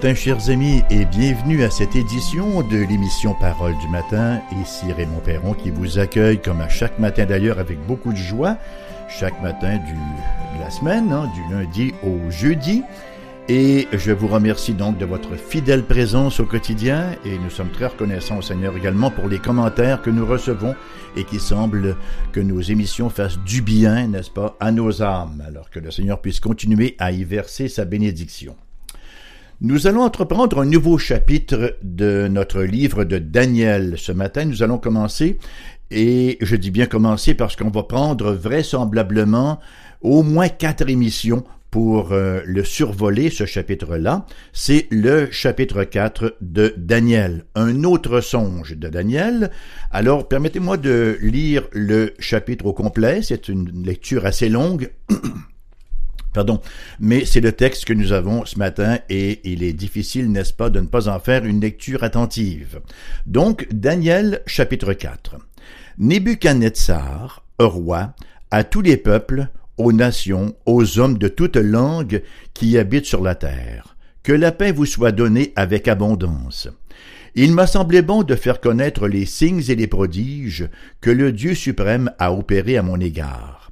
matin, chers amis, et bienvenue à cette édition de l'émission Parole du matin. Ici Raymond Perron qui vous accueille, comme à chaque matin d'ailleurs, avec beaucoup de joie, chaque matin du, de la semaine, hein, du lundi au jeudi. Et je vous remercie donc de votre fidèle présence au quotidien et nous sommes très reconnaissants au Seigneur également pour les commentaires que nous recevons et qui semblent que nos émissions fassent du bien, n'est-ce pas, à nos âmes, alors que le Seigneur puisse continuer à y verser sa bénédiction. Nous allons entreprendre un nouveau chapitre de notre livre de Daniel. Ce matin, nous allons commencer, et je dis bien commencer parce qu'on va prendre vraisemblablement au moins quatre émissions pour euh, le survoler, ce chapitre-là, c'est le chapitre 4 de Daniel, un autre songe de Daniel. Alors, permettez-moi de lire le chapitre au complet, c'est une lecture assez longue. Pardon, mais c'est le texte que nous avons ce matin et il est difficile, n'est-ce pas, de ne pas en faire une lecture attentive. Donc, Daniel chapitre 4. Nebuchadnezzar, roi, à tous les peuples, aux nations, aux hommes de toute langue qui habitent sur la terre. Que la paix vous soit donnée avec abondance. Il m'a semblé bon de faire connaître les signes et les prodiges que le Dieu suprême a opérés à mon égard.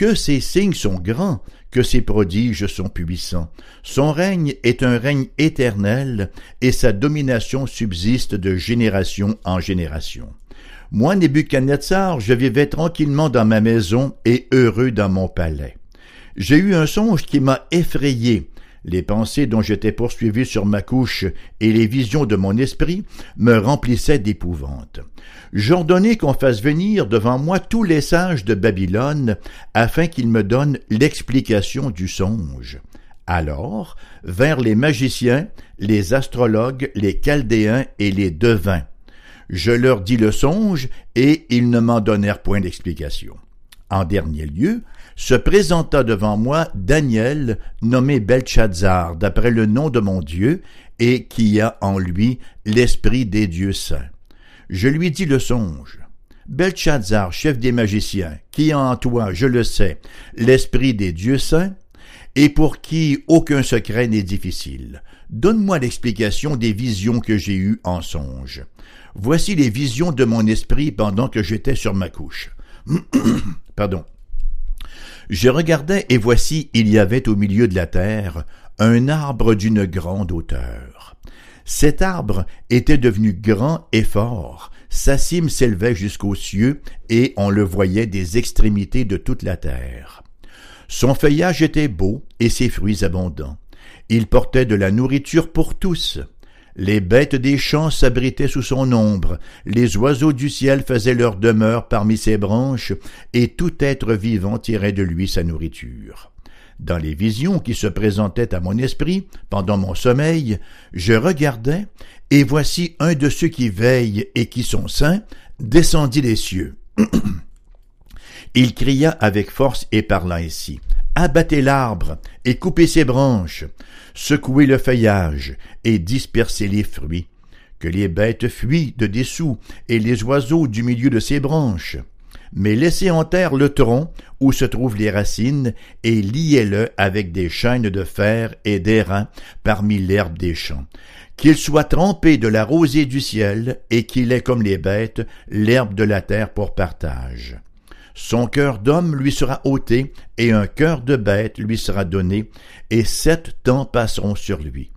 Que ces signes sont grands, que ses prodiges sont puissants. Son règne est un règne éternel, et sa domination subsiste de génération en génération. Moi, Nebuchadnezzar, je vivais tranquillement dans ma maison et heureux dans mon palais. J'ai eu un songe qui m'a effrayé. Les pensées dont j'étais poursuivi sur ma couche et les visions de mon esprit me remplissaient d'épouvante. J'ordonnai qu'on fasse venir devant moi tous les sages de Babylone, afin qu'ils me donnent l'explication du songe. Alors vers les magiciens, les astrologues, les chaldéens et les devins. Je leur dis le songe, et ils ne m'en donnèrent point d'explication. En dernier lieu, se présenta devant moi Daniel, nommé Belshazzar, d'après le nom de mon Dieu, et qui a en lui l'esprit des dieux saints. Je lui dis le songe. Belshazzar, chef des magiciens, qui a en toi, je le sais, l'esprit des dieux saints, et pour qui aucun secret n'est difficile. Donne-moi l'explication des visions que j'ai eues en songe. Voici les visions de mon esprit pendant que j'étais sur ma couche. Pardon. Je regardais et voici il y avait au milieu de la terre un arbre d'une grande hauteur. Cet arbre était devenu grand et fort, sa cime s'élevait jusqu'aux cieux, et on le voyait des extrémités de toute la terre. Son feuillage était beau et ses fruits abondants. Il portait de la nourriture pour tous. Les bêtes des champs s'abritaient sous son ombre, les oiseaux du ciel faisaient leur demeure parmi ses branches, et tout être vivant tirait de lui sa nourriture. Dans les visions qui se présentaient à mon esprit pendant mon sommeil, je regardais, et voici un de ceux qui veillent et qui sont saints descendit des cieux. Il cria avec force et parla ainsi. Abattez l'arbre et coupez ses branches, secouez le feuillage et dispersez les fruits, que les bêtes fuient de dessous et les oiseaux du milieu de ses branches mais laissez en terre le tronc où se trouvent les racines et liez-le avec des chaînes de fer et d'airain parmi l'herbe des champs. Qu'il soit trempé de la rosée du ciel et qu'il ait comme les bêtes l'herbe de la terre pour partage. Son cœur d'homme lui sera ôté et un cœur de bête lui sera donné et sept temps passeront sur lui.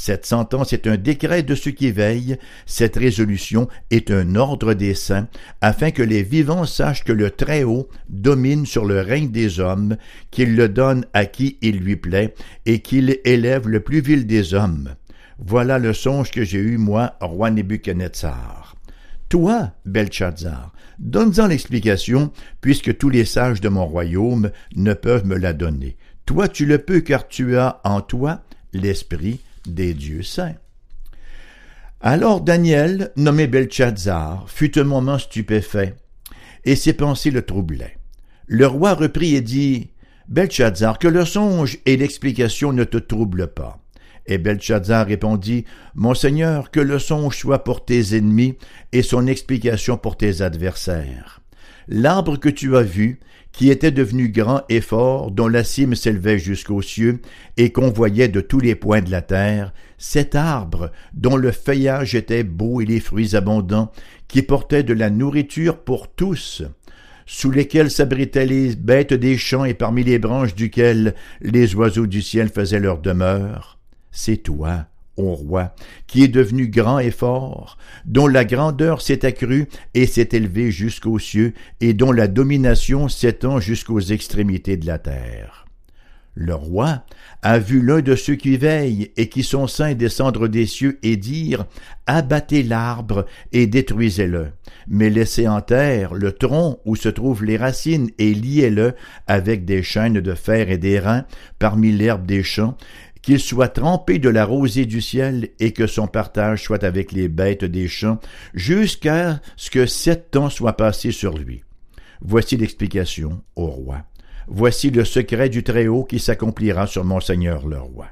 Cette sentence est un décret de ceux qui veillent, cette résolution est un ordre des saints, afin que les vivants sachent que le Très-Haut domine sur le règne des hommes, qu'il le donne à qui il lui plaît, et qu'il élève le plus vil des hommes. Voilà le songe que j'ai eu, moi, roi Nebuchadnezzar. Toi, Belshazzar, donne-en l'explication, puisque tous les sages de mon royaume ne peuvent me la donner. Toi tu le peux, car tu as en toi l'esprit des dieux saints. Alors Daniel, nommé Belshazzar, fut un moment stupéfait, et ses pensées le troublaient. Le roi reprit et dit, Belshazzar, que le songe et l'explication ne te troublent pas. Et Belshazzar répondit, Mon Seigneur, que le songe soit pour tes ennemis et son explication pour tes adversaires. l'arbre que tu as vu, qui était devenu grand et fort, dont la cime s'élevait jusqu'aux cieux, et qu'on voyait de tous les points de la terre, cet arbre, dont le feuillage était beau et les fruits abondants, qui portait de la nourriture pour tous, sous lesquels s'abritaient les bêtes des champs et parmi les branches duquel les oiseaux du ciel faisaient leur demeure, c'est toi, ô roi, qui est devenu grand et fort, dont la grandeur s'est accrue et s'est élevée jusqu'aux cieux, et dont la domination s'étend jusqu'aux extrémités de la terre. Le roi a vu l'un de ceux qui veillent et qui sont saints descendre des cieux et dire Abattez l'arbre et détruisez-le, mais laissez en terre le tronc où se trouvent les racines et liez-le avec des chaînes de fer et des reins parmi l'herbe des champs, qu'il soit trempé de la rosée du ciel et que son partage soit avec les bêtes des champs jusqu'à ce que sept temps soient passés sur lui. Voici l'explication au roi. Voici le secret du Très-Haut qui s'accomplira sur mon Seigneur le roi.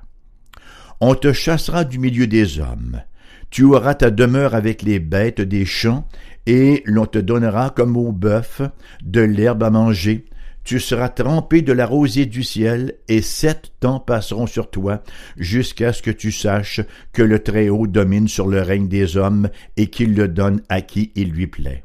On te chassera du milieu des hommes. Tu auras ta demeure avec les bêtes des champs, et l'on te donnera comme au bœuf de l'herbe à manger. Tu seras trempé de la rosée du ciel, et sept temps passeront sur toi, jusqu'à ce que tu saches que le Très-Haut domine sur le règne des hommes, et qu'il le donne à qui il lui plaît.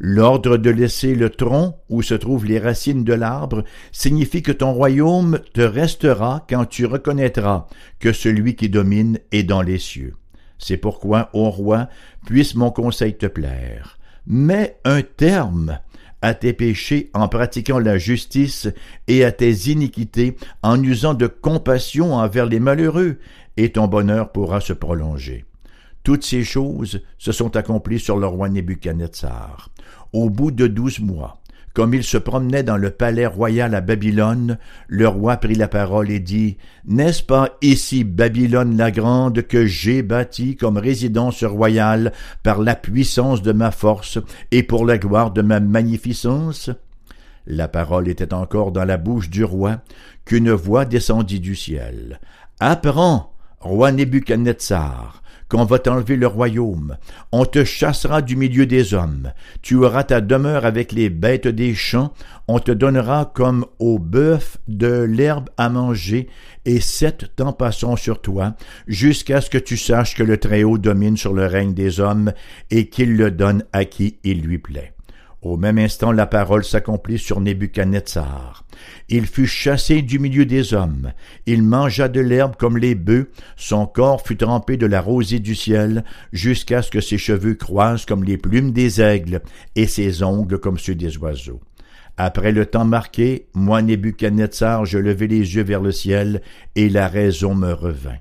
L'ordre de laisser le tronc où se trouvent les racines de l'arbre signifie que ton royaume te restera quand tu reconnaîtras que celui qui domine est dans les cieux. C'est pourquoi, ô roi, puisse mon conseil te plaire. Mets un terme à tes péchés en pratiquant la justice et à tes iniquités en usant de compassion envers les malheureux, et ton bonheur pourra se prolonger. Toutes ces choses se sont accomplies sur le roi Nebuchadnezzar. Au bout de douze mois, comme il se promenait dans le palais royal à Babylone, le roi prit la parole et dit, N'est-ce pas ici Babylone la grande que j'ai bâtie comme résidence royale par la puissance de ma force et pour la gloire de ma magnificence? La parole était encore dans la bouche du roi qu'une voix descendit du ciel. Apprends, roi Nebuchadnezzar, qu'on va t'enlever le royaume. On te chassera du milieu des hommes. Tu auras ta demeure avec les bêtes des champs. On te donnera comme au bœuf de l'herbe à manger, et sept temps passeront sur toi, jusqu'à ce que tu saches que le Très-Haut domine sur le règne des hommes, et qu'il le donne à qui il lui plaît. Au même instant la parole s'accomplit sur Nebuchadnezzar. Il fut chassé du milieu des hommes, il mangea de l'herbe comme les bœufs, son corps fut trempé de la rosée du ciel, jusqu'à ce que ses cheveux croissent comme les plumes des aigles, et ses ongles comme ceux des oiseaux. Après le temps marqué, moi Nebuchadnezzar, je levai les yeux vers le ciel, et la raison me revint.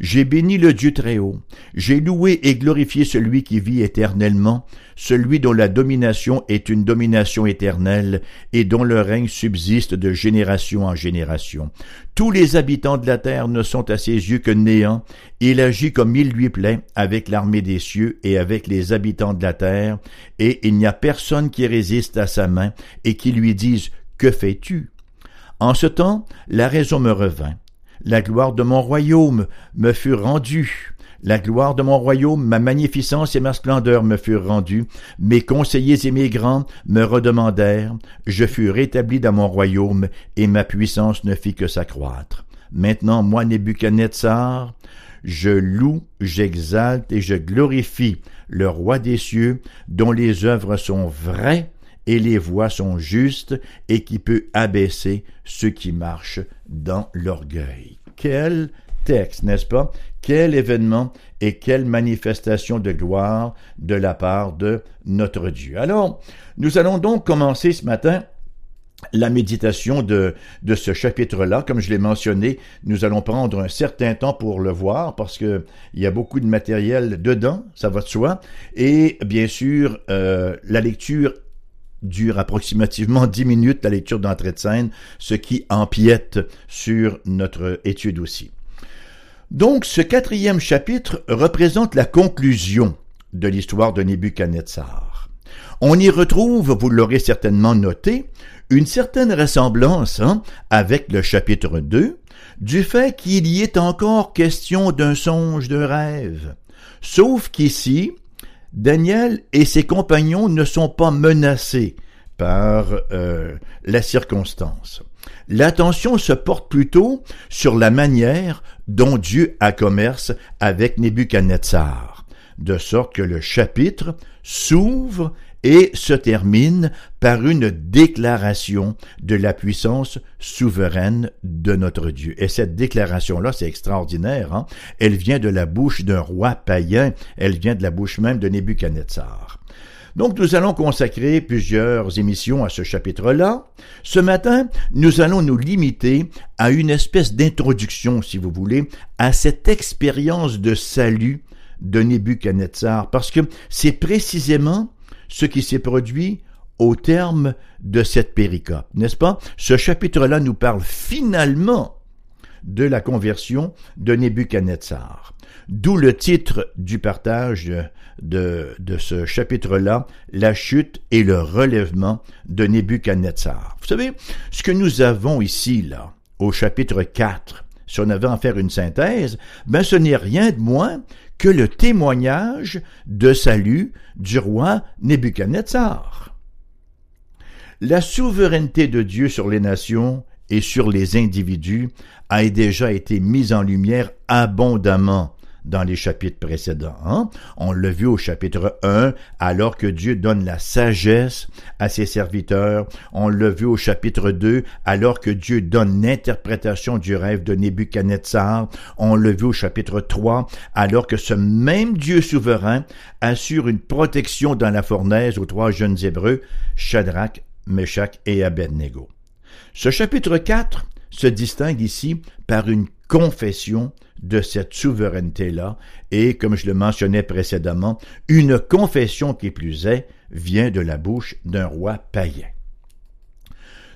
J'ai béni le Dieu très haut, j'ai loué et glorifié celui qui vit éternellement, celui dont la domination est une domination éternelle et dont le règne subsiste de génération en génération. Tous les habitants de la terre ne sont à ses yeux que néant, il agit comme il lui plaît avec l'armée des cieux et avec les habitants de la terre, et il n'y a personne qui résiste à sa main et qui lui dise Que fais-tu? En ce temps, la raison me revint. La gloire de mon royaume me fut rendue. La gloire de mon royaume, ma magnificence et ma splendeur me furent rendues. Mes conseillers et mes grands me redemandèrent. Je fus rétabli dans mon royaume, et ma puissance ne fit que s'accroître. Maintenant, moi, Nebuchadnezzar, je loue, j'exalte et je glorifie le roi des cieux, dont les œuvres sont vraies et les voies sont justes, et qui peut abaisser ceux qui marchent dans l'orgueil. Quel texte, n'est-ce pas? Quel événement et quelle manifestation de gloire de la part de notre Dieu. Alors, nous allons donc commencer ce matin la méditation de, de ce chapitre-là, comme je l'ai mentionné, nous allons prendre un certain temps pour le voir parce que il y a beaucoup de matériel dedans, ça va de soi, et bien sûr euh, la lecture dure approximativement dix minutes la lecture d'entrée de scène, ce qui empiète sur notre étude aussi. Donc, ce quatrième chapitre représente la conclusion de l'histoire de Nebuchadnezzar. On y retrouve, vous l'aurez certainement noté, une certaine ressemblance hein, avec le chapitre 2, du fait qu'il y est encore question d'un songe de rêve. Sauf qu'ici, Daniel et ses compagnons ne sont pas menacés par euh, la circonstance. L'attention se porte plutôt sur la manière dont Dieu a commerce avec Nebuchadnezzar, de sorte que le chapitre s'ouvre et se termine par une déclaration de la puissance souveraine de notre Dieu. Et cette déclaration-là, c'est extraordinaire. Hein? Elle vient de la bouche d'un roi païen, elle vient de la bouche même de Nebuchadnezzar. Donc nous allons consacrer plusieurs émissions à ce chapitre-là. Ce matin, nous allons nous limiter à une espèce d'introduction, si vous voulez, à cette expérience de salut de Nebuchadnezzar, parce que c'est précisément ce qui s'est produit au terme de cette péricope, n'est-ce pas? Ce chapitre-là nous parle finalement de la conversion de Nebuchadnezzar. D'où le titre du partage de, ce chapitre-là, La chute et le relèvement de Nebuchadnezzar. Vous savez, ce que nous avons ici, là, au chapitre 4, si on avait en faire une synthèse, ben ce n'est rien de moins que le témoignage de salut du roi Nebuchadnezzar. La souveraineté de Dieu sur les nations et sur les individus a déjà été mise en lumière abondamment dans les chapitres précédents. Hein? On l'a vu au chapitre 1, alors que Dieu donne la sagesse à ses serviteurs. On l'a vu au chapitre 2, alors que Dieu donne l'interprétation du rêve de Nebuchadnezzar. On l'a vu au chapitre 3, alors que ce même Dieu souverain assure une protection dans la fournaise aux trois jeunes Hébreux, Shadrach, Meshach et Abednego. Ce chapitre 4 se distingue ici par une confession de cette souveraineté-là, et, comme je le mentionnais précédemment, une confession qui plus est vient de la bouche d'un roi païen.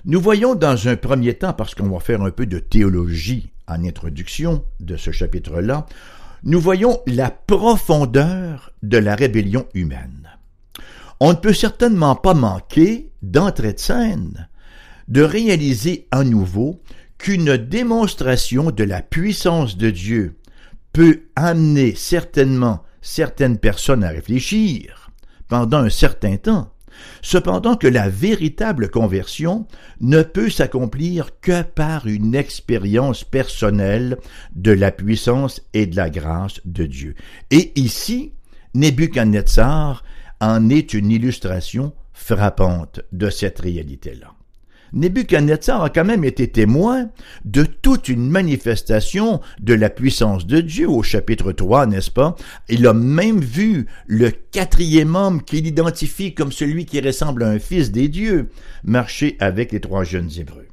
Nous voyons dans un premier temps, parce qu'on va faire un peu de théologie en introduction de ce chapitre-là, nous voyons la profondeur de la rébellion humaine. On ne peut certainement pas manquer, d'entrée de scène, de réaliser à nouveau qu'une démonstration de la puissance de Dieu peut amener certainement certaines personnes à réfléchir pendant un certain temps, cependant que la véritable conversion ne peut s'accomplir que par une expérience personnelle de la puissance et de la grâce de Dieu. Et ici, Nebuchadnezzar en est une illustration frappante de cette réalité-là. Nebuchadnezzar a quand même été témoin de toute une manifestation de la puissance de Dieu au chapitre 3, n'est-ce pas? Il a même vu le quatrième homme qu'il identifie comme celui qui ressemble à un fils des dieux marcher avec les trois jeunes Hébreux.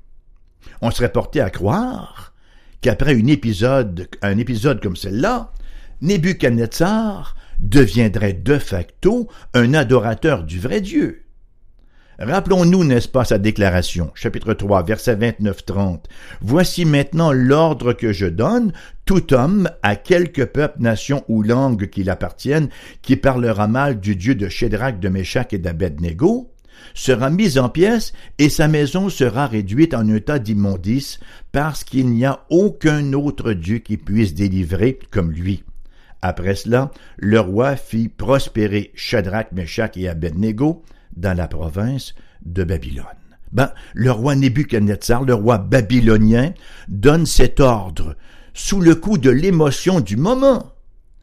On serait porté à croire qu'après un épisode, un épisode comme celui-là, Nebuchadnezzar deviendrait de facto un adorateur du vrai Dieu. Rappelons-nous, n'est-ce pas, sa déclaration, chapitre 3, verset 29-30. Voici maintenant l'ordre que je donne, tout homme, à quelque peuple, nation ou langue qu'il appartienne, qui parlera mal du Dieu de Shadrach, de Meshach et d'Abednego, sera mis en pièces et sa maison sera réduite en état d'immondice parce qu'il n'y a aucun autre Dieu qui puisse délivrer comme lui. Après cela, le roi fit prospérer Shadrach, Meshach et Abednego, dans la province de Babylone. Ben, le roi Nebuchadnezzar, le roi babylonien, donne cet ordre sous le coup de l'émotion du moment.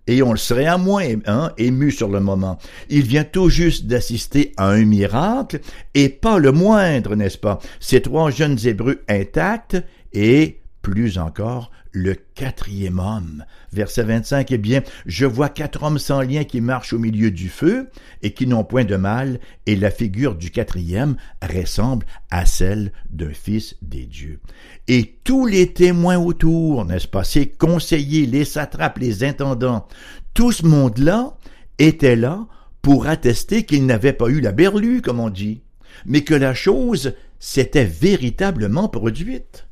Et on le serait à moins hein, ému sur le moment. Il vient tout juste d'assister à un miracle, et pas le moindre, n'est-ce pas? Ces trois jeunes Hébreux intacts, et plus encore, le quatrième homme. Verset 25, eh bien, je vois quatre hommes sans lien qui marchent au milieu du feu et qui n'ont point de mal, et la figure du quatrième ressemble à celle d'un fils des dieux. Et tous les témoins autour, n'est-ce pas, ces conseillers, les satrapes, les intendants, tout ce monde-là était là pour attester qu'il n'avait pas eu la berlue, comme on dit, mais que la chose s'était véritablement produite.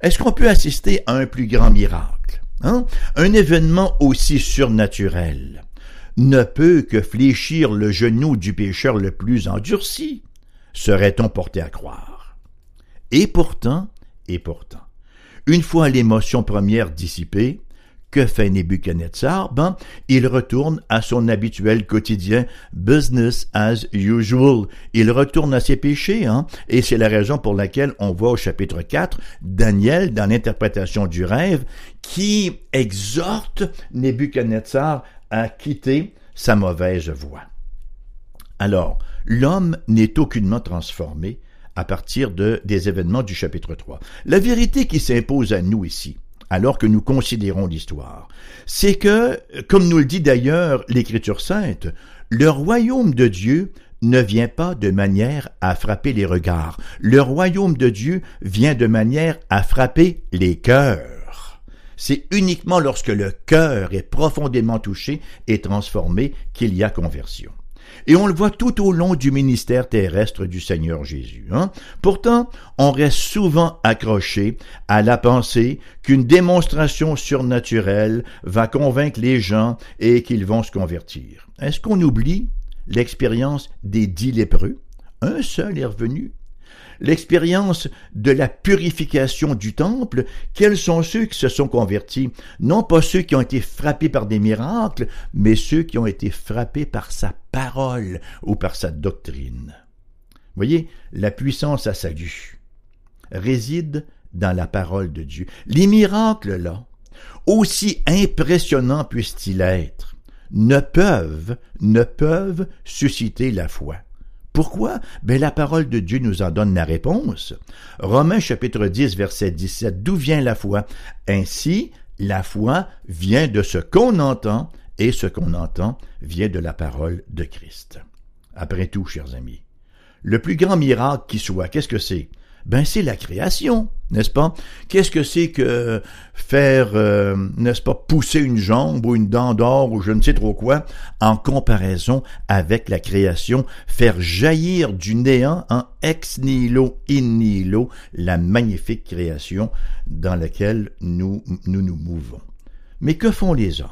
Est-ce qu'on peut assister à un plus grand miracle? Hein? Un événement aussi surnaturel ne peut que fléchir le genou du pécheur le plus endurci, serait-on porté à croire. Et pourtant, et pourtant, une fois l'émotion première dissipée, que fait Nebuchadnezzar? Ben, il retourne à son habituel quotidien, business as usual. Il retourne à ses péchés, hein? Et c'est la raison pour laquelle on voit au chapitre 4 Daniel, dans l'interprétation du rêve, qui exhorte Nebuchadnezzar à quitter sa mauvaise voie. Alors, l'homme n'est aucunement transformé à partir de, des événements du chapitre 3. La vérité qui s'impose à nous ici, alors que nous considérons l'histoire, c'est que, comme nous le dit d'ailleurs l'Écriture sainte, le royaume de Dieu ne vient pas de manière à frapper les regards. Le royaume de Dieu vient de manière à frapper les cœurs. C'est uniquement lorsque le cœur est profondément touché et transformé qu'il y a conversion. Et on le voit tout au long du ministère terrestre du Seigneur Jésus. Hein? Pourtant, on reste souvent accroché à la pensée qu'une démonstration surnaturelle va convaincre les gens et qu'ils vont se convertir. Est-ce qu'on oublie l'expérience des dix lépreux? Un seul est revenu l'expérience de la purification du temple, quels sont ceux qui se sont convertis? Non pas ceux qui ont été frappés par des miracles, mais ceux qui ont été frappés par sa parole ou par sa doctrine. Voyez, la puissance à salut réside dans la parole de Dieu. Les miracles, là, aussi impressionnants puissent-ils être, ne peuvent, ne peuvent susciter la foi. Pourquoi? Ben, la parole de Dieu nous en donne la réponse. Romains chapitre 10 verset 17. D'où vient la foi? Ainsi, la foi vient de ce qu'on entend et ce qu'on entend vient de la parole de Christ. Après tout, chers amis, le plus grand miracle qui soit, qu'est-ce que c'est? Ben c'est la création, n'est-ce pas? Qu'est-ce que c'est que faire, euh, n'est-ce pas, pousser une jambe ou une dent d'or ou je ne sais trop quoi en comparaison avec la création, faire jaillir du néant en ex nihilo in nihilo la magnifique création dans laquelle nous nous, nous mouvons. Mais que font les hommes?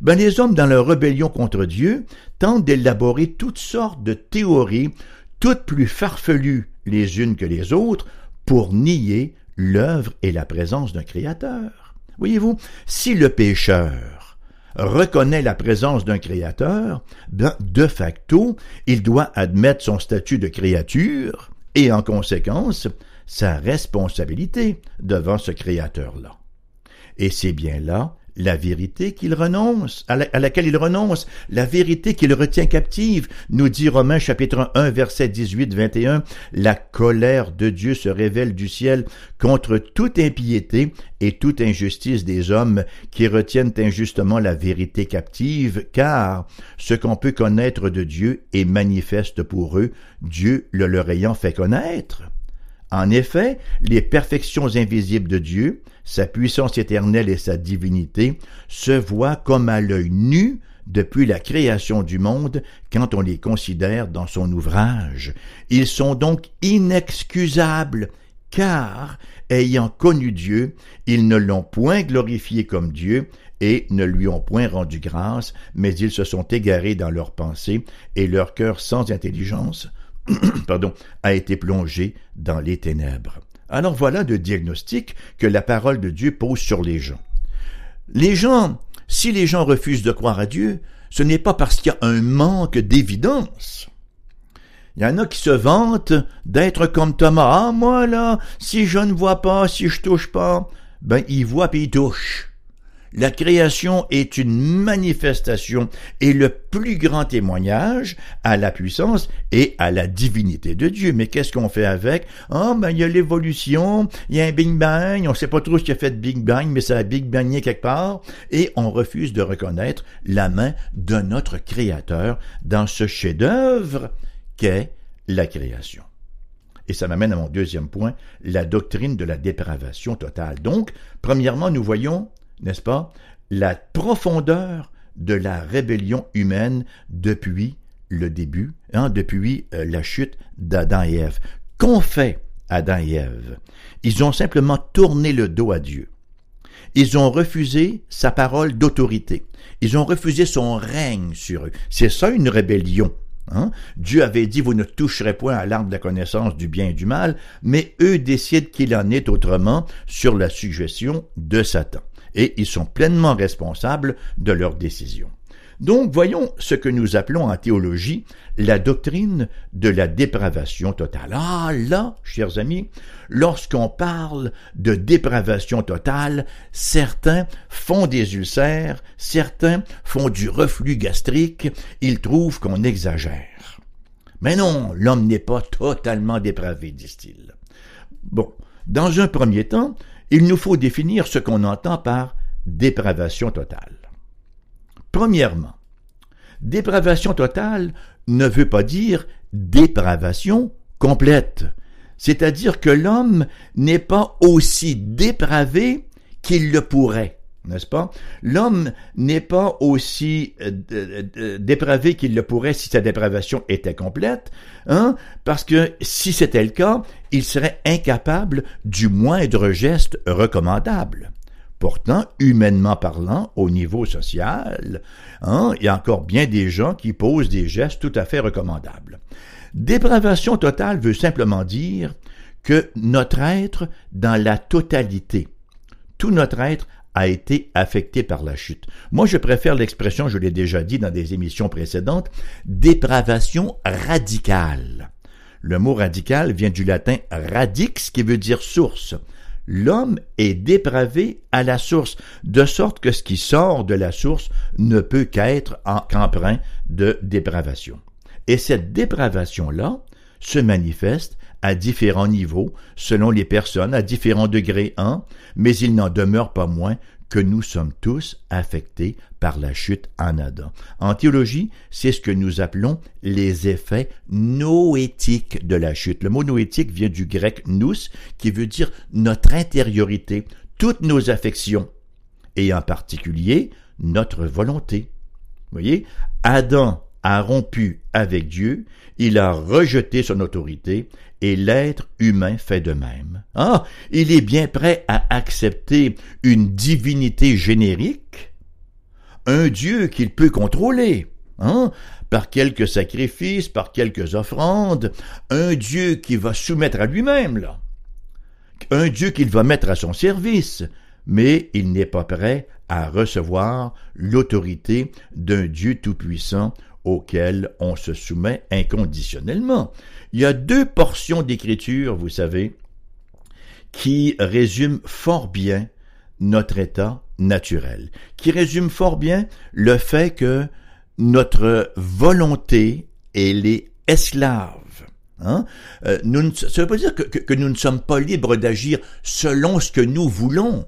Ben les hommes, dans leur rébellion contre Dieu, tentent d'élaborer toutes sortes de théories, toutes plus farfelues les unes que les autres pour nier l'œuvre et la présence d'un Créateur. Voyez-vous, si le pécheur reconnaît la présence d'un Créateur, ben, de facto, il doit admettre son statut de créature et, en conséquence, sa responsabilité devant ce Créateur-là. Et c'est bien là la vérité qu'il renonce, à, laquelle il renonce, la vérité qu'il retient captive, nous dit Romains chapitre 1 verset 18-21, la colère de Dieu se révèle du ciel contre toute impiété et toute injustice des hommes qui retiennent injustement la vérité captive, car ce qu'on peut connaître de Dieu est manifeste pour eux, Dieu le leur ayant fait connaître. En effet, les perfections invisibles de Dieu, sa puissance éternelle et sa divinité, se voient comme à l'œil nu depuis la création du monde quand on les considère dans son ouvrage. Ils sont donc inexcusables, car, ayant connu Dieu, ils ne l'ont point glorifié comme Dieu, et ne lui ont point rendu grâce, mais ils se sont égarés dans leurs pensées, et leur cœur sans intelligence pardon, a été plongé dans les ténèbres. Alors voilà le diagnostic que la parole de Dieu pose sur les gens. Les gens, si les gens refusent de croire à Dieu, ce n'est pas parce qu'il y a un manque d'évidence. Il y en a qui se vantent d'être comme Thomas. Ah, moi, là, si je ne vois pas, si je touche pas, ben, il voit puis il touche. La création est une manifestation et le plus grand témoignage à la puissance et à la divinité de Dieu. Mais qu'est-ce qu'on fait avec? Ah, ben, il y a l'évolution, il y a un Big Bang, on sait pas trop ce qui a fait de Big Bang, mais ça a Big Bangé quelque part, et on refuse de reconnaître la main de notre Créateur dans ce chef-d'œuvre qu'est la création. Et ça m'amène à mon deuxième point, la doctrine de la dépravation totale. Donc, premièrement, nous voyons n'est-ce pas, la profondeur de la rébellion humaine depuis le début, hein, depuis euh, la chute d'Adam et Ève. Qu'ont fait Adam et Ève? Ils ont simplement tourné le dos à Dieu. Ils ont refusé sa parole d'autorité. Ils ont refusé son règne sur eux. C'est ça une rébellion. Hein? Dieu avait dit, vous ne toucherez point à l'arbre de la connaissance du bien et du mal, mais eux décident qu'il en est autrement sur la suggestion de Satan. Et ils sont pleinement responsables de leurs décisions. Donc voyons ce que nous appelons en théologie la doctrine de la dépravation totale. Ah là, chers amis, lorsqu'on parle de dépravation totale, certains font des ulcères, certains font du reflux gastrique, ils trouvent qu'on exagère. Mais non, l'homme n'est pas totalement dépravé, disent-ils. Bon, dans un premier temps, il nous faut définir ce qu'on entend par dépravation totale. Premièrement, dépravation totale ne veut pas dire dépravation complète. C'est-à-dire que l'homme n'est pas aussi dépravé qu'il le pourrait n'est-ce pas? L'homme n'est pas aussi euh, euh, dépravé qu'il le pourrait si sa dépravation était complète, hein? parce que si c'était le cas, il serait incapable du moindre geste recommandable. Pourtant, humainement parlant, au niveau social, hein, il y a encore bien des gens qui posent des gestes tout à fait recommandables. Dépravation totale veut simplement dire que notre être, dans la totalité, tout notre être a été affecté par la chute. Moi, je préfère l'expression, je l'ai déjà dit dans des émissions précédentes, dépravation radicale. Le mot radical vient du latin radix, qui veut dire source l'homme est dépravé à la source, de sorte que ce qui sort de la source ne peut qu'être qu'empreint de dépravation. Et cette dépravation-là se manifeste à différents niveaux, selon les personnes, à différents degrés hein, mais il n'en demeure pas moins que nous sommes tous affectés par la chute en Adam. En théologie, c'est ce que nous appelons les effets noétiques de la chute. Le mot noétique vient du grec nous, qui veut dire notre intériorité, toutes nos affections, et en particulier notre volonté. Voyez, Adam a rompu avec Dieu, il a rejeté son autorité, et l'être humain fait de même. Ah, il est bien prêt à accepter une divinité générique, un Dieu qu'il peut contrôler, hein, par quelques sacrifices, par quelques offrandes, un Dieu qui va soumettre à lui-même, là, un Dieu qu'il va mettre à son service, mais il n'est pas prêt à recevoir l'autorité d'un Dieu tout-puissant auquel on se soumet inconditionnellement. Il y a deux portions d'écriture, vous savez, qui résument fort bien notre état naturel, qui résument fort bien le fait que notre volonté, elle est esclave. Hein? Euh, nous, ça ne veut pas dire que nous ne sommes pas libres d'agir selon ce que nous voulons.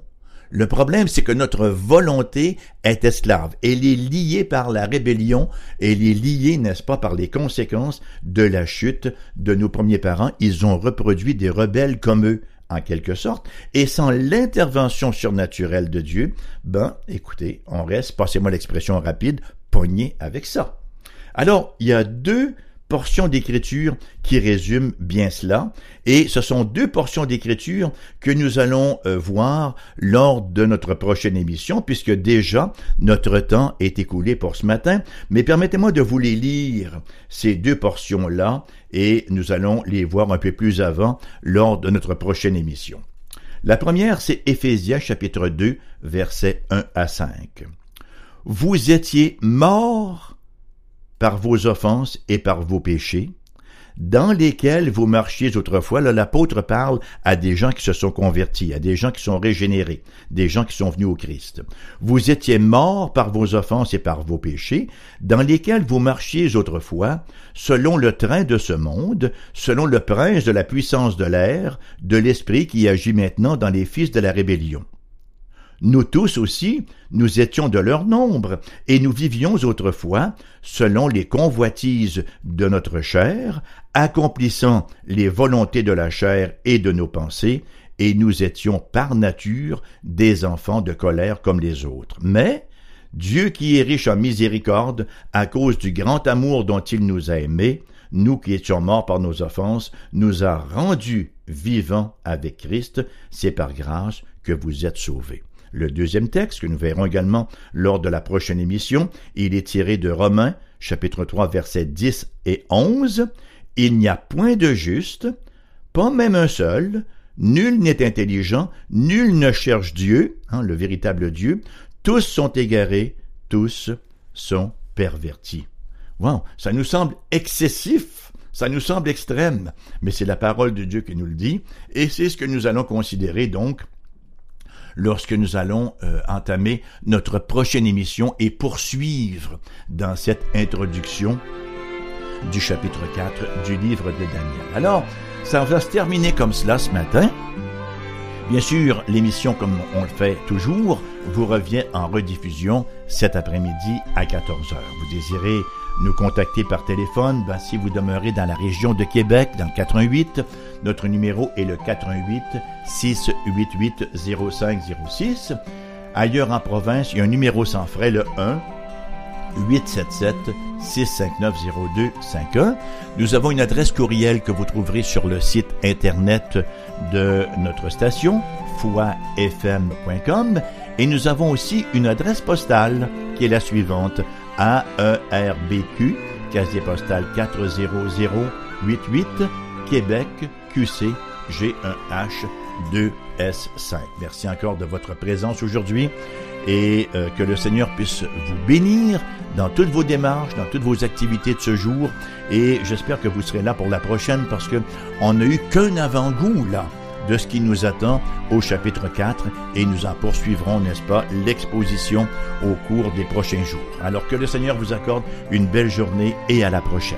Le problème, c'est que notre volonté est esclave. Elle est liée par la rébellion, elle est liée, n'est-ce pas, par les conséquences de la chute de nos premiers parents. Ils ont reproduit des rebelles comme eux, en quelque sorte, et sans l'intervention surnaturelle de Dieu, ben, écoutez, on reste, passez-moi l'expression rapide, pogné avec ça. Alors, il y a deux portions d'écriture qui résument bien cela, et ce sont deux portions d'écriture que nous allons euh, voir lors de notre prochaine émission, puisque déjà notre temps est écoulé pour ce matin, mais permettez-moi de vous les lire, ces deux portions-là, et nous allons les voir un peu plus avant lors de notre prochaine émission. La première, c'est Éphésiens chapitre 2, versets 1 à 5. Vous étiez morts par vos offenses et par vos péchés, dans lesquels vous marchiez autrefois. L'apôtre parle à des gens qui se sont convertis, à des gens qui sont régénérés, des gens qui sont venus au Christ. Vous étiez morts par vos offenses et par vos péchés, dans lesquels vous marchiez autrefois, selon le train de ce monde, selon le prince de la puissance de l'air, de l'esprit qui agit maintenant dans les fils de la rébellion nous tous aussi, nous étions de leur nombre, et nous vivions autrefois selon les convoitises de notre chair, accomplissant les volontés de la chair et de nos pensées, et nous étions par nature des enfants de colère comme les autres. Mais Dieu qui est riche en miséricorde, à cause du grand amour dont il nous a aimés, nous qui étions morts par nos offenses, nous a rendus vivants avec Christ, c'est par grâce que vous êtes sauvés. Le deuxième texte, que nous verrons également lors de la prochaine émission, il est tiré de Romains, chapitre 3, versets 10 et 11. Il n'y a point de juste, pas même un seul, nul n'est intelligent, nul ne cherche Dieu, hein, le véritable Dieu, tous sont égarés, tous sont pervertis. Wow, ça nous semble excessif, ça nous semble extrême, mais c'est la parole de Dieu qui nous le dit, et c'est ce que nous allons considérer donc lorsque nous allons euh, entamer notre prochaine émission et poursuivre dans cette introduction du chapitre 4 du livre de Daniel. Alors, ça va se terminer comme cela ce matin. Bien sûr, l'émission, comme on le fait toujours, vous revient en rediffusion cet après-midi à 14h. Vous désirez nous contacter par téléphone, ben, si vous demeurez dans la région de Québec, dans le 88, notre numéro est le 88 688 0506. Ailleurs en province, il y a un numéro sans frais, le 1 877 659 0251. Nous avons une adresse courriel que vous trouverez sur le site internet de notre station, foifm.com, et nous avons aussi une adresse postale qui est la suivante AERBQ, casier postal 40088, Québec, QC, G1H 2S5. Merci encore de votre présence aujourd'hui et euh, que le Seigneur puisse vous bénir dans toutes vos démarches, dans toutes vos activités de ce jour et j'espère que vous serez là pour la prochaine parce que on n'a eu qu'un avant-goût là de ce qui nous attend au chapitre 4 et nous en poursuivrons, n'est-ce pas, l'exposition au cours des prochains jours. Alors que le Seigneur vous accorde une belle journée et à la prochaine.